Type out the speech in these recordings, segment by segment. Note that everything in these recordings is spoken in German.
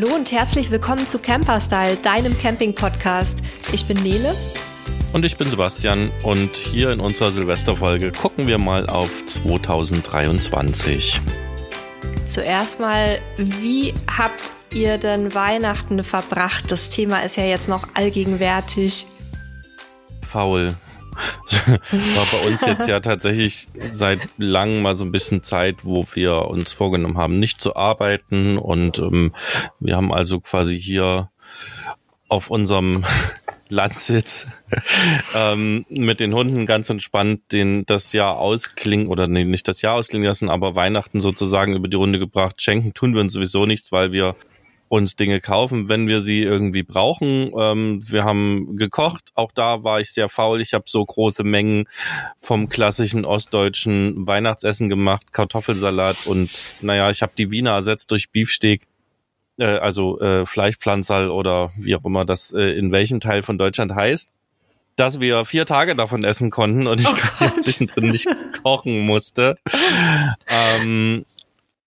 Hallo und herzlich willkommen zu Camperstyle, deinem Camping-Podcast. Ich bin Nele. Und ich bin Sebastian und hier in unserer Silvesterfolge gucken wir mal auf 2023. Zuerst mal, wie habt ihr denn Weihnachten verbracht? Das Thema ist ja jetzt noch allgegenwärtig. Faul. War bei uns jetzt ja tatsächlich seit langem mal so ein bisschen Zeit, wo wir uns vorgenommen haben, nicht zu arbeiten. Und ähm, wir haben also quasi hier auf unserem Landsitz ähm, mit den Hunden ganz entspannt den das Jahr ausklingen oder nee, nicht das Jahr ausklingen lassen, aber Weihnachten sozusagen über die Runde gebracht. Schenken tun wir uns sowieso nichts, weil wir uns Dinge kaufen, wenn wir sie irgendwie brauchen. Ähm, wir haben gekocht, auch da war ich sehr faul. Ich habe so große Mengen vom klassischen ostdeutschen Weihnachtsessen gemacht, Kartoffelsalat und naja, ich habe die Wiener ersetzt durch Beefsteak äh, also äh, Fleischpflanzerl oder wie auch immer das äh, in welchem Teil von Deutschland heißt, dass wir vier Tage davon essen konnten und ich oh quasi zwischendrin nicht kochen musste. ähm,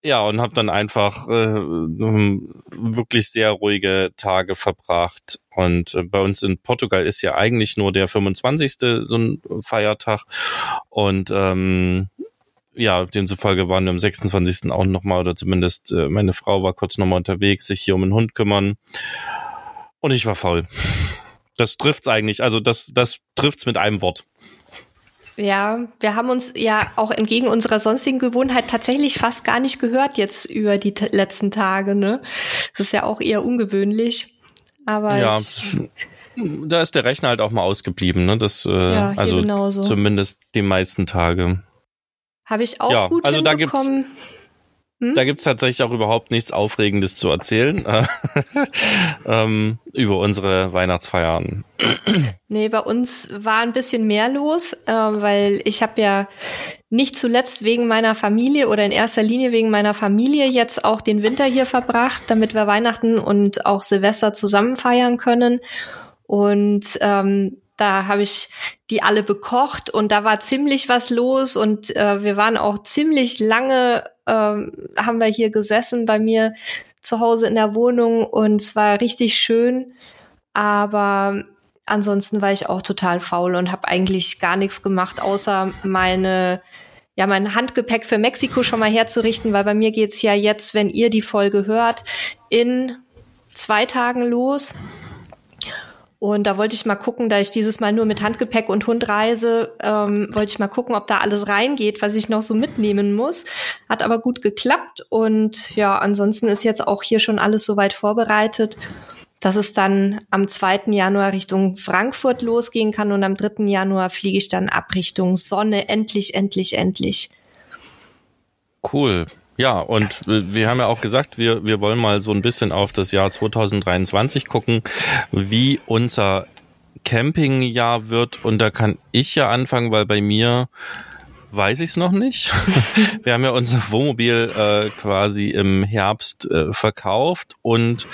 ja, und habe dann einfach äh, wirklich sehr ruhige Tage verbracht. Und äh, bei uns in Portugal ist ja eigentlich nur der 25. so ein Feiertag. Und ähm, ja, demzufolge waren wir am 26. auch nochmal, oder zumindest äh, meine Frau war kurz nochmal unterwegs, sich hier um den Hund kümmern. Und ich war faul. Das trifft's eigentlich, also das, das trifft's mit einem Wort. Ja, wir haben uns ja auch entgegen unserer sonstigen Gewohnheit tatsächlich fast gar nicht gehört jetzt über die letzten Tage, ne? Das ist ja auch eher ungewöhnlich. Aber ja, da ist der Rechner halt auch mal ausgeblieben, ne? Das, äh, ja, also genauso. zumindest die meisten Tage. Habe ich auch ja, gut also hinbekommen. Da gibt's, hm? Da gibt's tatsächlich auch überhaupt nichts Aufregendes zu erzählen äh, ähm, über unsere Weihnachtsfeiern. Nee, bei uns war ein bisschen mehr los, äh, weil ich habe ja nicht zuletzt wegen meiner Familie oder in erster Linie wegen meiner Familie jetzt auch den Winter hier verbracht, damit wir Weihnachten und auch Silvester zusammen feiern können. Und ähm, da habe ich die alle bekocht und da war ziemlich was los und äh, wir waren auch ziemlich lange, äh, haben wir hier gesessen bei mir zu Hause in der Wohnung und es war richtig schön. Aber ansonsten war ich auch total faul und habe eigentlich gar nichts gemacht, außer meine ja, mein Handgepäck für Mexiko schon mal herzurichten, weil bei mir geht's ja jetzt, wenn ihr die Folge hört, in zwei Tagen los. Und da wollte ich mal gucken, da ich dieses Mal nur mit Handgepäck und Hund reise, ähm, wollte ich mal gucken, ob da alles reingeht, was ich noch so mitnehmen muss. Hat aber gut geklappt und ja, ansonsten ist jetzt auch hier schon alles soweit vorbereitet, dass es dann am 2. Januar Richtung Frankfurt losgehen kann und am 3. Januar fliege ich dann ab Richtung Sonne. Endlich, endlich, endlich. Cool. Ja, und wir haben ja auch gesagt, wir, wir wollen mal so ein bisschen auf das Jahr 2023 gucken, wie unser Campingjahr wird. Und da kann ich ja anfangen, weil bei mir weiß ich es noch nicht. wir haben ja unser Wohnmobil äh, quasi im Herbst äh, verkauft und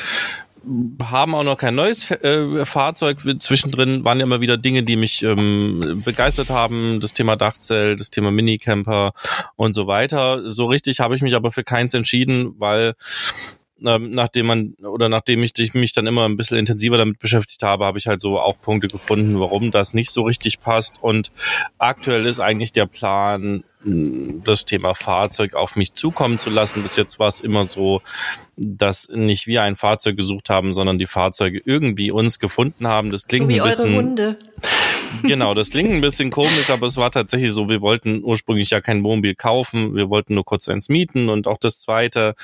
haben auch noch kein neues äh, Fahrzeug. Zwischendrin waren ja immer wieder Dinge, die mich ähm, begeistert haben. Das Thema Dachzelt, das Thema Minicamper und so weiter. So richtig habe ich mich aber für keins entschieden, weil ähm, nachdem man oder nachdem ich mich dann immer ein bisschen intensiver damit beschäftigt habe, habe ich halt so auch Punkte gefunden, warum das nicht so richtig passt. Und aktuell ist eigentlich der Plan, das Thema Fahrzeug auf mich zukommen zu lassen. Bis jetzt war es immer so, dass nicht wir ein Fahrzeug gesucht haben, sondern die Fahrzeuge irgendwie uns gefunden haben. Das klingt so wie ein bisschen. Eure Hunde. Genau, das klingt ein bisschen komisch, aber es war tatsächlich so, wir wollten ursprünglich ja kein Wohnmobil kaufen, wir wollten nur kurz eins mieten und auch das zweite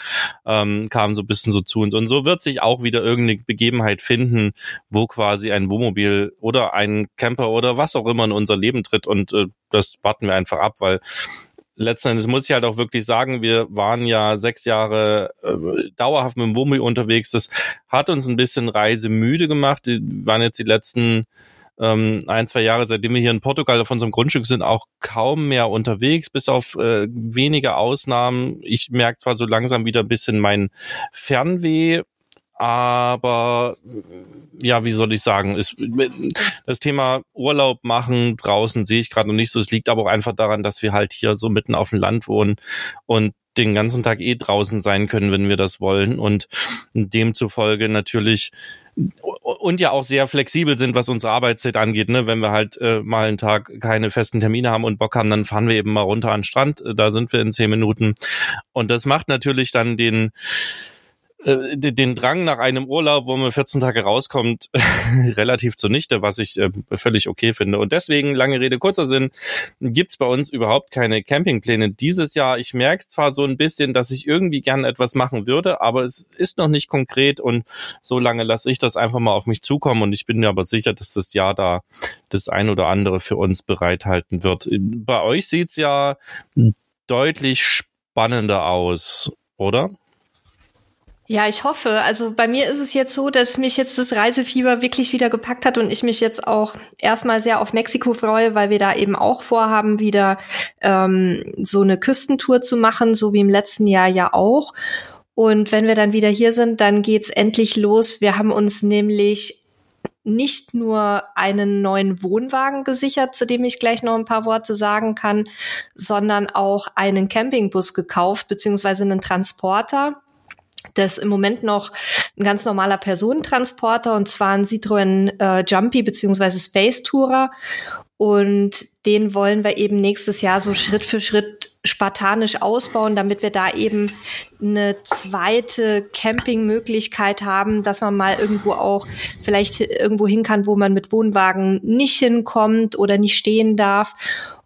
ähm, kam so ein bisschen so zu uns. Und so wird sich auch wieder irgendeine Begebenheit finden, wo quasi ein Wohnmobil oder ein Camper oder was auch immer in unser Leben tritt und äh, das warten wir einfach ab, weil letzten Endes muss ich halt auch wirklich sagen, wir waren ja sechs Jahre äh, dauerhaft mit dem Wohnmobil unterwegs. Das hat uns ein bisschen reisemüde gemacht. Wir waren jetzt die letzten ähm, ein, zwei Jahre, seitdem wir hier in Portugal auf unserem Grundstück sind, auch kaum mehr unterwegs, bis auf äh, wenige Ausnahmen. Ich merke zwar so langsam wieder ein bisschen mein Fernweh, aber ja, wie soll ich sagen, ist, das Thema Urlaub machen draußen sehe ich gerade noch nicht so. Es liegt aber auch einfach daran, dass wir halt hier so mitten auf dem Land wohnen und den ganzen Tag eh draußen sein können, wenn wir das wollen und demzufolge natürlich und ja auch sehr flexibel sind, was unsere Arbeitszeit angeht. Ne? Wenn wir halt äh, mal einen Tag keine festen Termine haben und Bock haben, dann fahren wir eben mal runter an den Strand. Da sind wir in zehn Minuten. Und das macht natürlich dann den äh, den Drang nach einem Urlaub, wo man 14 Tage rauskommt, relativ zunichte, was ich äh, völlig okay finde. Und deswegen, lange Rede, kurzer Sinn, gibt's bei uns überhaupt keine Campingpläne dieses Jahr. Ich merke zwar so ein bisschen, dass ich irgendwie gerne etwas machen würde, aber es ist noch nicht konkret und so lange lasse ich das einfach mal auf mich zukommen und ich bin mir aber sicher, dass das Jahr da das ein oder andere für uns bereithalten wird. Bei euch sieht's ja deutlich spannender aus, oder? Ja, ich hoffe. Also bei mir ist es jetzt so, dass mich jetzt das Reisefieber wirklich wieder gepackt hat und ich mich jetzt auch erstmal sehr auf Mexiko freue, weil wir da eben auch vorhaben, wieder ähm, so eine Küstentour zu machen, so wie im letzten Jahr ja auch. Und wenn wir dann wieder hier sind, dann geht's endlich los. Wir haben uns nämlich nicht nur einen neuen Wohnwagen gesichert, zu dem ich gleich noch ein paar Worte sagen kann, sondern auch einen Campingbus gekauft, beziehungsweise einen Transporter das im Moment noch ein ganz normaler Personentransporter und zwar ein Citroën äh, Jumpy beziehungsweise Space Tourer. Und den wollen wir eben nächstes Jahr so Schritt für Schritt spartanisch ausbauen, damit wir da eben eine zweite Campingmöglichkeit haben, dass man mal irgendwo auch vielleicht irgendwo hin kann, wo man mit Wohnwagen nicht hinkommt oder nicht stehen darf.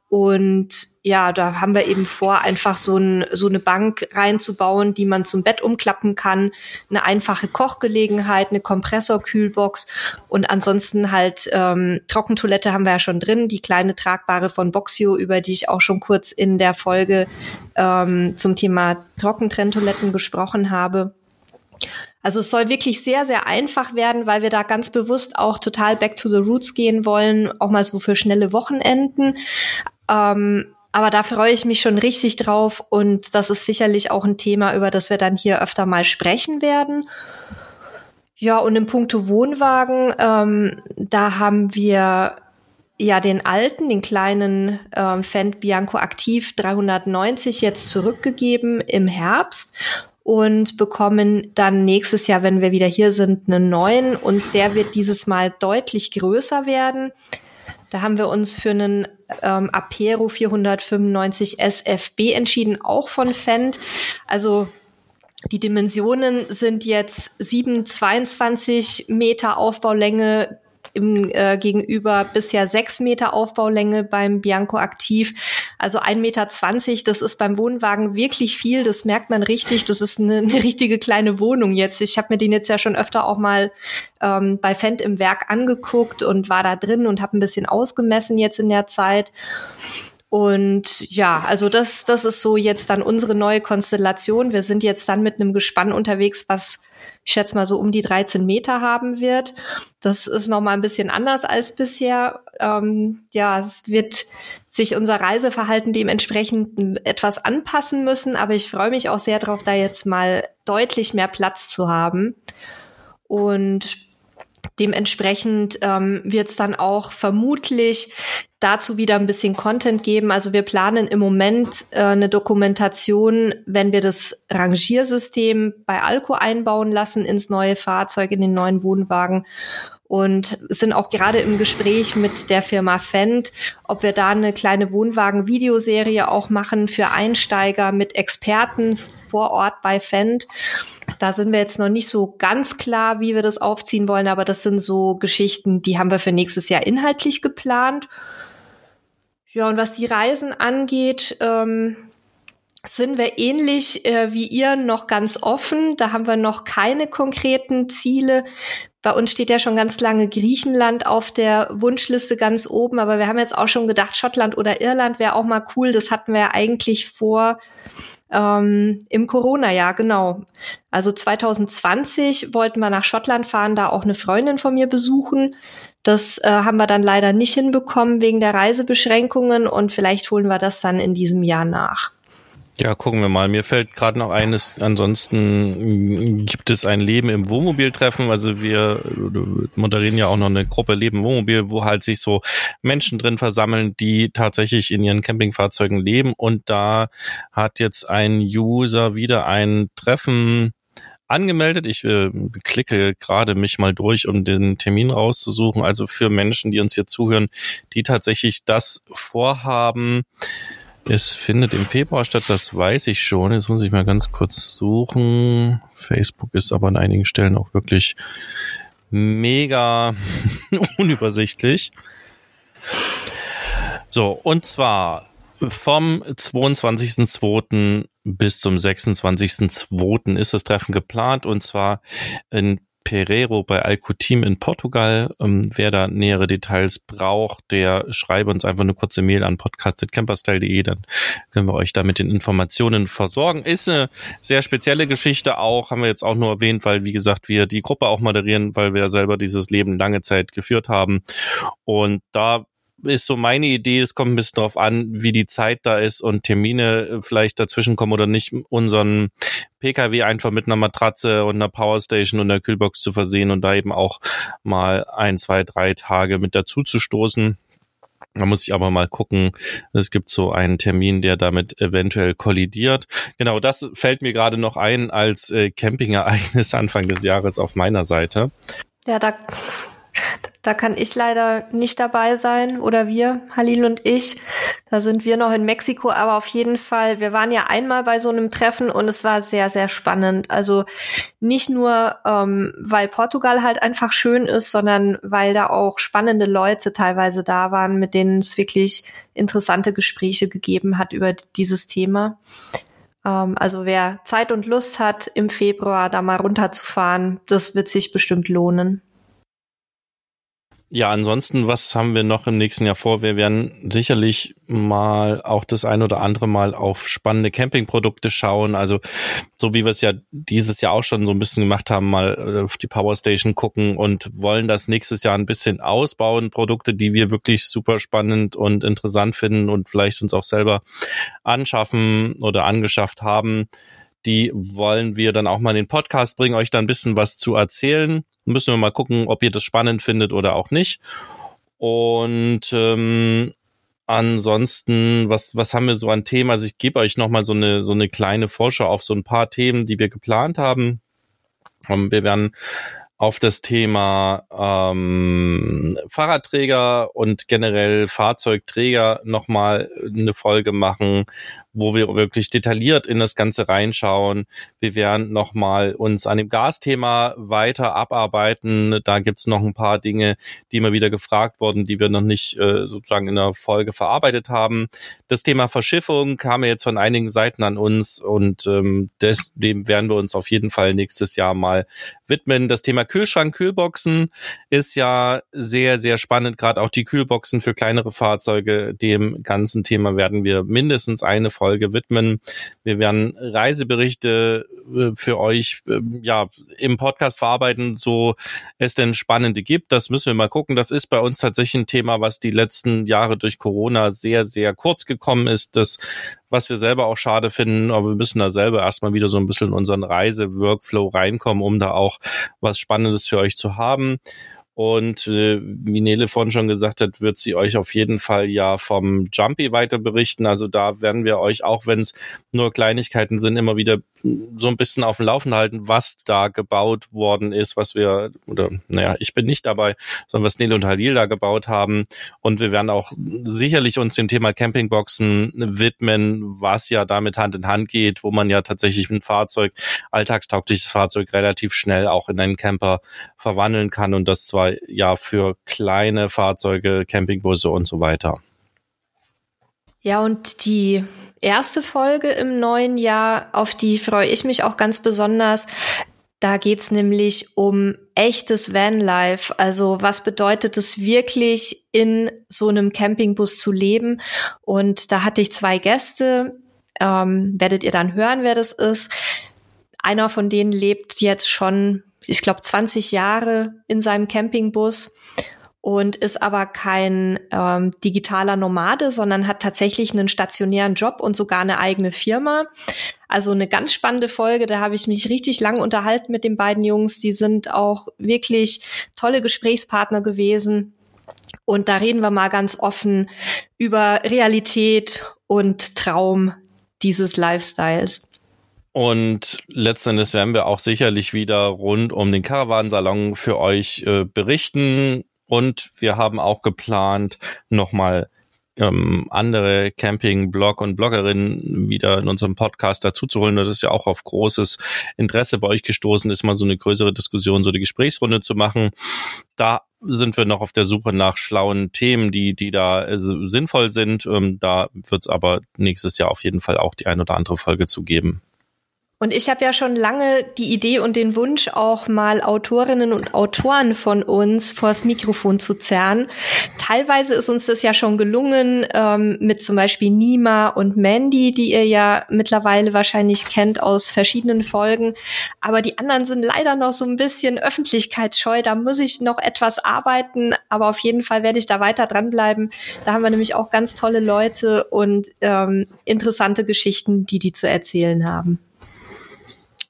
Und ja, da haben wir eben vor, einfach so, ein, so eine Bank reinzubauen, die man zum Bett umklappen kann, eine einfache Kochgelegenheit, eine Kompressorkühlbox und ansonsten halt ähm, Trockentoilette haben wir ja schon drin, die kleine tragbare von Boxio, über die ich auch schon kurz in der Folge ähm, zum Thema Trockentrenntoiletten gesprochen habe. Also es soll wirklich sehr, sehr einfach werden, weil wir da ganz bewusst auch total back to the roots gehen wollen, auch mal so für schnelle Wochenenden. Ähm, aber da freue ich mich schon richtig drauf und das ist sicherlich auch ein Thema, über das wir dann hier öfter mal sprechen werden. Ja, und im Punkto Wohnwagen, ähm, da haben wir ja den alten, den kleinen ähm, Fendt Bianco Aktiv 390 jetzt zurückgegeben im Herbst und bekommen dann nächstes Jahr, wenn wir wieder hier sind, einen neuen und der wird dieses Mal deutlich größer werden. Da haben wir uns für einen ähm, Apero 495 SFB entschieden, auch von Fendt. Also die Dimensionen sind jetzt 722 Meter Aufbaulänge im äh, gegenüber bisher sechs Meter Aufbaulänge beim Bianco aktiv. Also ein Meter, zwanzig, das ist beim Wohnwagen wirklich viel. Das merkt man richtig. Das ist eine, eine richtige kleine Wohnung jetzt. Ich habe mir den jetzt ja schon öfter auch mal ähm, bei Fendt im Werk angeguckt und war da drin und habe ein bisschen ausgemessen jetzt in der Zeit. Und ja, also das, das ist so jetzt dann unsere neue Konstellation. Wir sind jetzt dann mit einem Gespann unterwegs, was ich schätze mal so um die 13 Meter haben wird. Das ist noch mal ein bisschen anders als bisher. Ähm, ja, es wird sich unser Reiseverhalten dementsprechend etwas anpassen müssen, aber ich freue mich auch sehr darauf, da jetzt mal deutlich mehr Platz zu haben. Und Dementsprechend ähm, wird es dann auch vermutlich dazu wieder ein bisschen Content geben. Also wir planen im Moment äh, eine Dokumentation, wenn wir das Rangiersystem bei Alco einbauen lassen ins neue Fahrzeug, in den neuen Wohnwagen und sind auch gerade im Gespräch mit der Firma Fendt, ob wir da eine kleine Wohnwagen-Videoserie auch machen für Einsteiger mit Experten vor Ort bei Fendt. Da sind wir jetzt noch nicht so ganz klar, wie wir das aufziehen wollen, aber das sind so Geschichten, die haben wir für nächstes Jahr inhaltlich geplant. Ja, und was die Reisen angeht, ähm, sind wir ähnlich äh, wie ihr noch ganz offen. Da haben wir noch keine konkreten Ziele. Bei uns steht ja schon ganz lange Griechenland auf der Wunschliste ganz oben, aber wir haben jetzt auch schon gedacht, Schottland oder Irland wäre auch mal cool. Das hatten wir ja eigentlich vor ähm, im Corona-Jahr, genau. Also 2020 wollten wir nach Schottland fahren, da auch eine Freundin von mir besuchen. Das äh, haben wir dann leider nicht hinbekommen wegen der Reisebeschränkungen und vielleicht holen wir das dann in diesem Jahr nach. Ja, gucken wir mal. Mir fällt gerade noch eines, ansonsten gibt es ein Leben im Wohnmobiltreffen. Also wir moderieren ja auch noch eine Gruppe Leben Wohnmobil, wo halt sich so Menschen drin versammeln, die tatsächlich in ihren Campingfahrzeugen leben. Und da hat jetzt ein User wieder ein Treffen angemeldet. Ich äh, klicke gerade mich mal durch, um den Termin rauszusuchen. Also für Menschen, die uns hier zuhören, die tatsächlich das vorhaben, es findet im Februar statt, das weiß ich schon. Jetzt muss ich mal ganz kurz suchen. Facebook ist aber an einigen Stellen auch wirklich mega unübersichtlich. So, und zwar vom 22.02. bis zum 26.02. ist das Treffen geplant und zwar in Pereiro bei Alcutim in Portugal. Ähm, wer da nähere Details braucht, der schreibe uns einfach eine kurze Mail an podcast.camperstyle.de, dann können wir euch da mit den Informationen versorgen. Ist eine sehr spezielle Geschichte auch, haben wir jetzt auch nur erwähnt, weil, wie gesagt, wir die Gruppe auch moderieren, weil wir selber dieses Leben lange Zeit geführt haben. Und da ist so meine Idee. Es kommt ein bisschen drauf an, wie die Zeit da ist und Termine äh, vielleicht dazwischen kommen oder nicht, unseren PKW einfach mit einer Matratze und einer Powerstation und einer Kühlbox zu versehen und da eben auch mal ein, zwei, drei Tage mit dazu zu stoßen. Da muss ich aber mal gucken. Es gibt so einen Termin, der damit eventuell kollidiert. Genau, das fällt mir gerade noch ein als äh, Campingereignis Anfang des Jahres auf meiner Seite. Ja, da da kann ich leider nicht dabei sein oder wir, Halil und ich. Da sind wir noch in Mexiko, aber auf jeden Fall, wir waren ja einmal bei so einem Treffen und es war sehr, sehr spannend. Also nicht nur, ähm, weil Portugal halt einfach schön ist, sondern weil da auch spannende Leute teilweise da waren, mit denen es wirklich interessante Gespräche gegeben hat über dieses Thema. Ähm, also wer Zeit und Lust hat, im Februar da mal runterzufahren, das wird sich bestimmt lohnen. Ja, ansonsten, was haben wir noch im nächsten Jahr vor? Wir werden sicherlich mal auch das ein oder andere Mal auf spannende Campingprodukte schauen. Also so wie wir es ja dieses Jahr auch schon so ein bisschen gemacht haben, mal auf die Powerstation gucken und wollen das nächstes Jahr ein bisschen ausbauen. Produkte, die wir wirklich super spannend und interessant finden und vielleicht uns auch selber anschaffen oder angeschafft haben die wollen wir dann auch mal in den Podcast bringen, euch da ein bisschen was zu erzählen. Müssen wir mal gucken, ob ihr das spannend findet oder auch nicht. Und ähm, ansonsten, was, was haben wir so an Themen? Also ich gebe euch nochmal so eine, so eine kleine Vorschau auf so ein paar Themen, die wir geplant haben. Ähm, wir werden auf das Thema ähm, Fahrradträger und generell Fahrzeugträger nochmal eine Folge machen, wo wir wirklich detailliert in das Ganze reinschauen. Wir werden nochmal uns an dem Gasthema weiter abarbeiten. Da gibt's noch ein paar Dinge, die immer wieder gefragt wurden, die wir noch nicht äh, sozusagen in der Folge verarbeitet haben. Das Thema Verschiffung kam jetzt von einigen Seiten an uns und ähm, des, dem werden wir uns auf jeden Fall nächstes Jahr mal widmen. Das Thema Kühlschrank, Kühlboxen ist ja sehr, sehr spannend. Gerade auch die Kühlboxen für kleinere Fahrzeuge. Dem ganzen Thema werden wir mindestens eine Folge widmen. Wir werden Reiseberichte äh, für euch äh, ja im Podcast verarbeiten, so es denn spannende gibt. Das müssen wir mal gucken. Das ist bei uns tatsächlich ein Thema, was die letzten Jahre durch Corona sehr, sehr kurz gekommen ist. Das was wir selber auch schade finden, aber wir müssen da selber erstmal wieder so ein bisschen in unseren Reise-Workflow reinkommen, um da auch was Spannendes für euch zu haben. Und äh, wie Nele vorhin schon gesagt hat, wird sie euch auf jeden Fall ja vom Jumpy weiter berichten. Also da werden wir euch, auch wenn es nur Kleinigkeiten sind, immer wieder so ein bisschen auf dem Laufen halten, was da gebaut worden ist, was wir, oder naja, ich bin nicht dabei, sondern was Nele und Halil da gebaut haben. Und wir werden auch sicherlich uns dem Thema Campingboxen widmen, was ja damit Hand in Hand geht, wo man ja tatsächlich ein Fahrzeug, alltagstaugliches Fahrzeug relativ schnell auch in einen Camper verwandeln kann und das zwar ja für kleine Fahrzeuge, Campingbusse und so weiter. Ja, und die erste Folge im neuen Jahr, auf die freue ich mich auch ganz besonders. Da geht's nämlich um echtes Vanlife. Also was bedeutet es wirklich, in so einem Campingbus zu leben? Und da hatte ich zwei Gäste. Ähm, werdet ihr dann hören, wer das ist. Einer von denen lebt jetzt schon, ich glaube, 20 Jahre in seinem Campingbus und ist aber kein ähm, digitaler Nomade, sondern hat tatsächlich einen stationären Job und sogar eine eigene Firma. Also eine ganz spannende Folge, da habe ich mich richtig lang unterhalten mit den beiden Jungs. Die sind auch wirklich tolle Gesprächspartner gewesen. Und da reden wir mal ganz offen über Realität und Traum dieses Lifestyles. Und letztendlich werden wir auch sicherlich wieder rund um den Caravansalon für euch äh, berichten. Und wir haben auch geplant, nochmal ähm, andere Camping-Blog und Bloggerinnen wieder in unserem Podcast dazu zu holen. Das ist ja auch auf großes Interesse bei euch gestoßen, ist mal so eine größere Diskussion, so die Gesprächsrunde zu machen. Da sind wir noch auf der Suche nach schlauen Themen, die, die da äh, sinnvoll sind. Ähm, da wird es aber nächstes Jahr auf jeden Fall auch die ein oder andere Folge zu geben. Und ich habe ja schon lange die Idee und den Wunsch, auch mal Autorinnen und Autoren von uns vors Mikrofon zu zerren. Teilweise ist uns das ja schon gelungen, ähm, mit zum Beispiel Nima und Mandy, die ihr ja mittlerweile wahrscheinlich kennt aus verschiedenen Folgen. Aber die anderen sind leider noch so ein bisschen öffentlichkeitsscheu. Da muss ich noch etwas arbeiten, aber auf jeden Fall werde ich da weiter dranbleiben. Da haben wir nämlich auch ganz tolle Leute und ähm, interessante Geschichten, die die zu erzählen haben.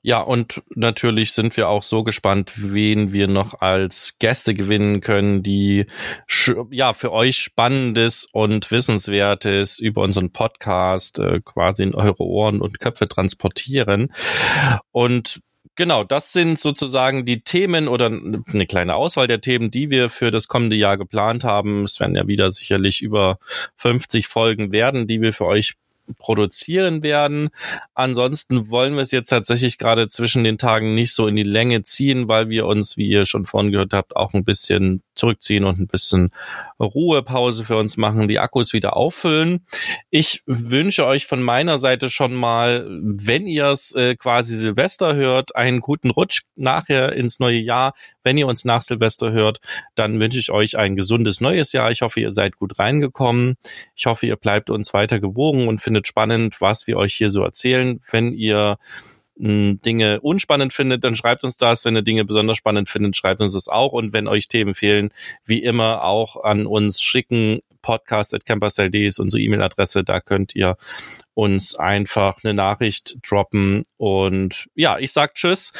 Ja, und natürlich sind wir auch so gespannt, wen wir noch als Gäste gewinnen können, die ja für euch Spannendes und Wissenswertes über unseren Podcast äh, quasi in eure Ohren und Köpfe transportieren. Und Genau, das sind sozusagen die Themen oder eine kleine Auswahl der Themen, die wir für das kommende Jahr geplant haben. Es werden ja wieder sicherlich über 50 Folgen werden, die wir für euch produzieren werden. Ansonsten wollen wir es jetzt tatsächlich gerade zwischen den Tagen nicht so in die Länge ziehen, weil wir uns, wie ihr schon vorhin gehört habt, auch ein bisschen zurückziehen und ein bisschen Ruhepause für uns machen, die Akkus wieder auffüllen. Ich wünsche euch von meiner Seite schon mal, wenn ihr es äh, quasi Silvester hört, einen guten Rutsch nachher ins neue Jahr. Wenn ihr uns nach Silvester hört, dann wünsche ich euch ein gesundes neues Jahr. Ich hoffe, ihr seid gut reingekommen. Ich hoffe, ihr bleibt uns weiter gewogen und findet spannend, was wir euch hier so erzählen. Wenn ihr Dinge unspannend findet, dann schreibt uns das. Wenn ihr Dinge besonders spannend findet, schreibt uns das auch. Und wenn euch Themen fehlen, wie immer auch an uns schicken. Podcast at campersld ist unsere E-Mail-Adresse. Da könnt ihr uns einfach eine Nachricht droppen. Und ja, ich sag Tschüss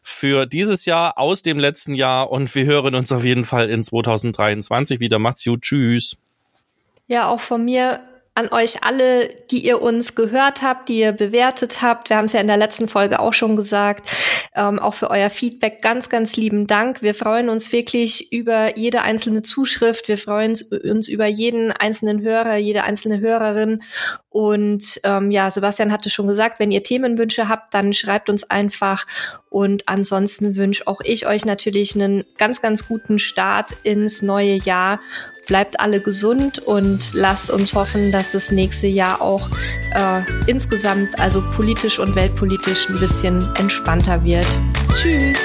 für dieses Jahr aus dem letzten Jahr und wir hören uns auf jeden Fall in 2023 wieder. Macht's gut. Tschüss. Ja, auch von mir an euch alle, die ihr uns gehört habt, die ihr bewertet habt. Wir haben es ja in der letzten Folge auch schon gesagt. Ähm, auch für euer Feedback ganz, ganz lieben Dank. Wir freuen uns wirklich über jede einzelne Zuschrift. Wir freuen uns über jeden einzelnen Hörer, jede einzelne Hörerin. Und ähm, ja, Sebastian hatte schon gesagt, wenn ihr Themenwünsche habt, dann schreibt uns einfach. Und ansonsten wünsche auch ich euch natürlich einen ganz, ganz guten Start ins neue Jahr bleibt alle gesund und lasst uns hoffen, dass das nächste Jahr auch äh, insgesamt, also politisch und weltpolitisch, ein bisschen entspannter wird. Tschüss!